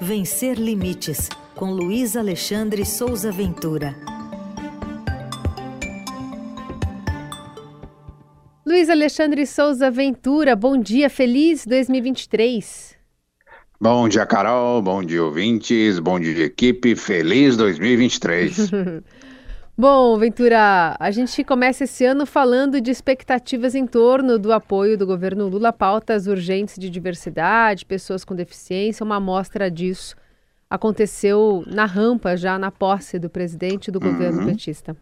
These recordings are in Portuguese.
Vencer Limites, com Luiz Alexandre Souza Ventura. Luiz Alexandre Souza Ventura, bom dia, feliz 2023. Bom dia, Carol, bom dia, ouvintes, bom dia, equipe, feliz 2023. Bom, Ventura, a gente começa esse ano falando de expectativas em torno do apoio do governo Lula a pautas urgentes de diversidade, pessoas com deficiência. Uma amostra disso aconteceu na rampa, já na posse do presidente do governo uhum. petista.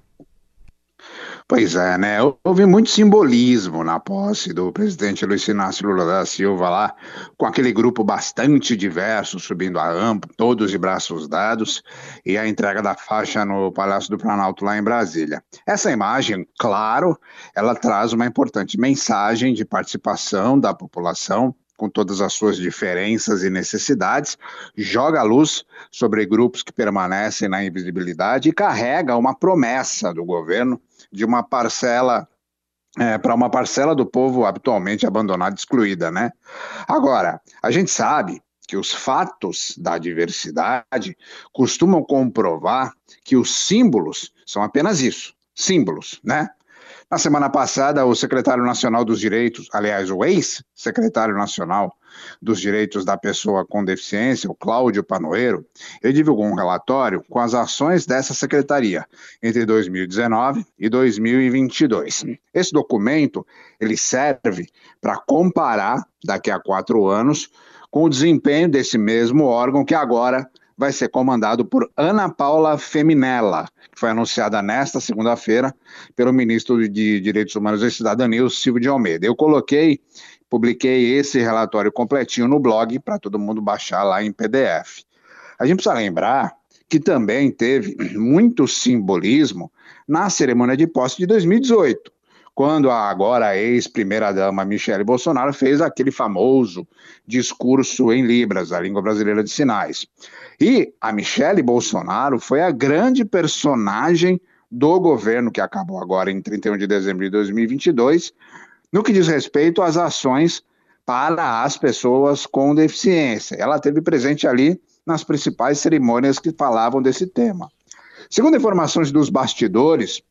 Pois é, né? Houve muito simbolismo na posse do presidente Luiz Inácio Lula da Silva lá, com aquele grupo bastante diverso subindo a rampa, todos de braços dados, e a entrega da faixa no Palácio do Planalto lá em Brasília. Essa imagem, claro, ela traz uma importante mensagem de participação da população com todas as suas diferenças e necessidades, joga a luz sobre grupos que permanecem na invisibilidade e carrega uma promessa do governo de uma parcela é, para uma parcela do povo habitualmente abandonada excluída, né? Agora, a gente sabe que os fatos da diversidade costumam comprovar que os símbolos são apenas isso, símbolos, né? Na semana passada, o secretário nacional dos direitos, aliás, o ex-secretário nacional dos direitos da pessoa com deficiência, o Cláudio Panoeiro, ele divulgou um relatório com as ações dessa secretaria entre 2019 e 2022. Esse documento ele serve para comparar daqui a quatro anos com o desempenho desse mesmo órgão que agora vai ser comandado por Ana Paula Feminella, que foi anunciada nesta segunda-feira pelo ministro de Direitos Humanos e Cidadania, Silvio de Almeida. Eu coloquei, publiquei esse relatório completinho no blog para todo mundo baixar lá em PDF. A gente precisa lembrar que também teve muito simbolismo na cerimônia de posse de 2018 quando a agora ex-primeira-dama Michele Bolsonaro fez aquele famoso discurso em Libras, a língua brasileira de sinais. E a Michele Bolsonaro foi a grande personagem do governo que acabou agora em 31 de dezembro de 2022, no que diz respeito às ações para as pessoas com deficiência. Ela teve presente ali nas principais cerimônias que falavam desse tema. Segundo informações dos bastidores,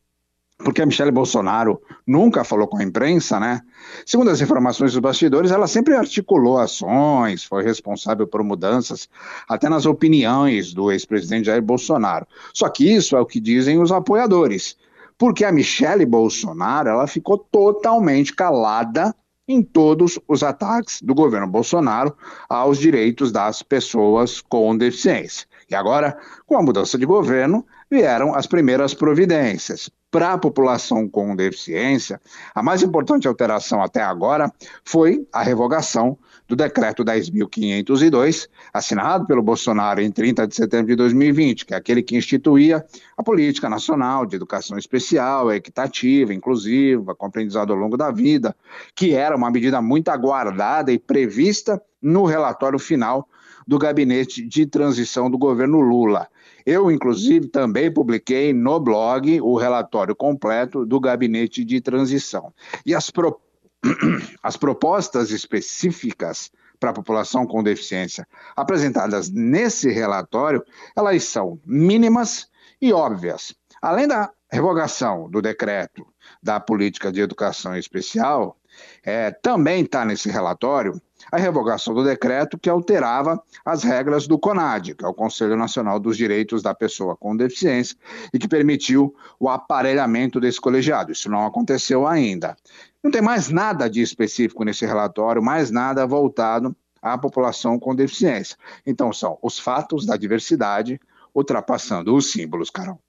porque a Michelle Bolsonaro nunca falou com a imprensa, né? Segundo as informações dos bastidores, ela sempre articulou ações, foi responsável por mudanças até nas opiniões do ex-presidente Jair Bolsonaro. Só que isso é o que dizem os apoiadores, porque a Michelle Bolsonaro ela ficou totalmente calada em todos os ataques do governo Bolsonaro aos direitos das pessoas com deficiência. E agora, com a mudança de governo, vieram as primeiras providências. Para a população com deficiência, a mais importante alteração até agora foi a revogação do decreto 10.502, assinado pelo Bolsonaro em 30 de setembro de 2020, que é aquele que instituía a Política Nacional de Educação Especial, equitativa, inclusiva, com aprendizado ao longo da vida, que era uma medida muito aguardada e prevista no relatório final do gabinete de transição do governo Lula. Eu, inclusive, também publiquei no blog o relatório completo do gabinete de transição. E as, pro... as propostas específicas para a população com deficiência apresentadas nesse relatório, elas são mínimas e óbvias. Além da revogação do decreto da política de educação especial, é, também está nesse relatório a revogação do decreto que alterava as regras do CONAD, que é o Conselho Nacional dos Direitos da Pessoa com Deficiência, e que permitiu o aparelhamento desse colegiado. Isso não aconteceu ainda. Não tem mais nada de específico nesse relatório, mais nada voltado à população com deficiência. Então, são os fatos da diversidade ultrapassando os símbolos, Carol.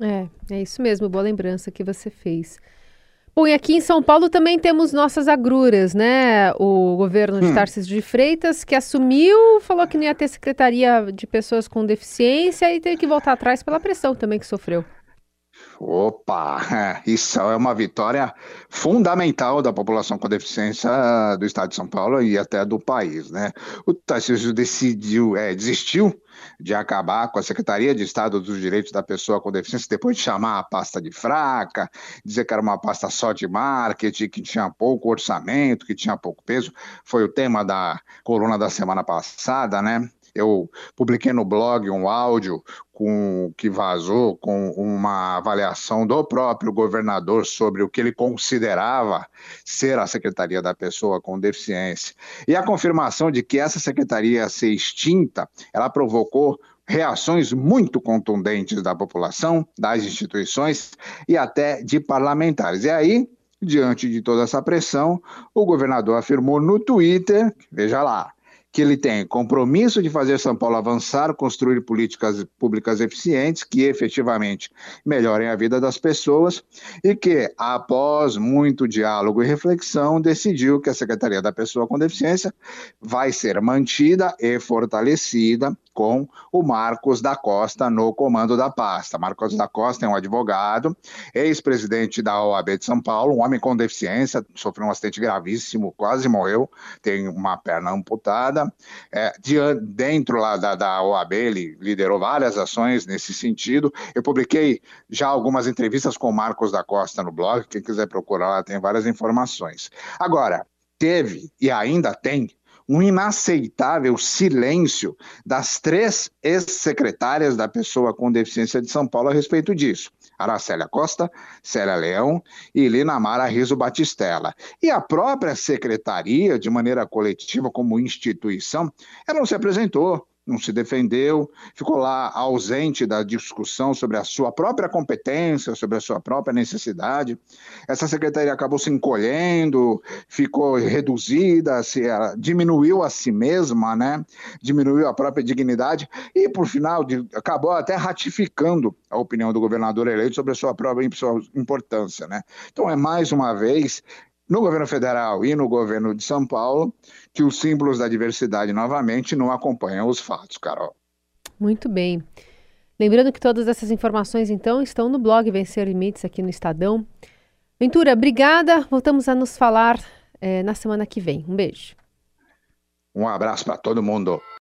É, é isso mesmo, boa lembrança que você fez. Bom, e aqui em São Paulo também temos nossas agruras, né? O governo de hum. Tarcísio de Freitas, que assumiu, falou que não ia ter secretaria de pessoas com deficiência e teve que voltar atrás pela pressão também que sofreu. Opa, isso é uma vitória fundamental da população com deficiência do estado de São Paulo e até do país, né? O Tarcísio decidiu, é, desistiu de acabar com a Secretaria de Estado dos Direitos da Pessoa com Deficiência, depois de chamar a pasta de fraca, dizer que era uma pasta só de marketing, que tinha pouco orçamento, que tinha pouco peso, foi o tema da coluna da semana passada, né? Eu publiquei no blog um áudio com que vazou com uma avaliação do próprio governador sobre o que ele considerava ser a secretaria da pessoa com deficiência. E a confirmação de que essa secretaria ia ser extinta, ela provocou reações muito contundentes da população, das instituições e até de parlamentares. E aí, diante de toda essa pressão, o governador afirmou no Twitter, veja lá, que ele tem compromisso de fazer São Paulo avançar, construir políticas públicas eficientes que efetivamente melhorem a vida das pessoas e que, após muito diálogo e reflexão, decidiu que a Secretaria da Pessoa com Deficiência vai ser mantida e fortalecida com o Marcos da Costa no comando da pasta. Marcos da Costa é um advogado, ex-presidente da OAB de São Paulo, um homem com deficiência, sofreu um acidente gravíssimo, quase morreu, tem uma perna amputada. É, de, dentro lá da, da OAB, ele liderou várias ações nesse sentido. Eu publiquei já algumas entrevistas com o Marcos da Costa no blog, quem quiser procurar lá tem várias informações. Agora, teve e ainda tem um inaceitável silêncio das três ex-secretárias da pessoa com deficiência de São Paulo a respeito disso. Aracélia Costa, Célia Leão e Lina Mara Riso Batistella. E a própria secretaria, de maneira coletiva, como instituição, ela não se apresentou, não se defendeu, ficou lá ausente da discussão sobre a sua própria competência, sobre a sua própria necessidade. Essa secretaria acabou se encolhendo, ficou reduzida, se, diminuiu a si mesma, né? diminuiu a própria dignidade e, por final, acabou até ratificando a opinião do governador eleito sobre a sua própria importância. Né? Então, é mais uma vez no governo federal e no governo de São Paulo, que os símbolos da diversidade novamente não acompanham os fatos, Carol. Muito bem. Lembrando que todas essas informações, então, estão no blog Vencer Limites aqui no Estadão. Ventura, obrigada. Voltamos a nos falar é, na semana que vem. Um beijo. Um abraço para todo mundo.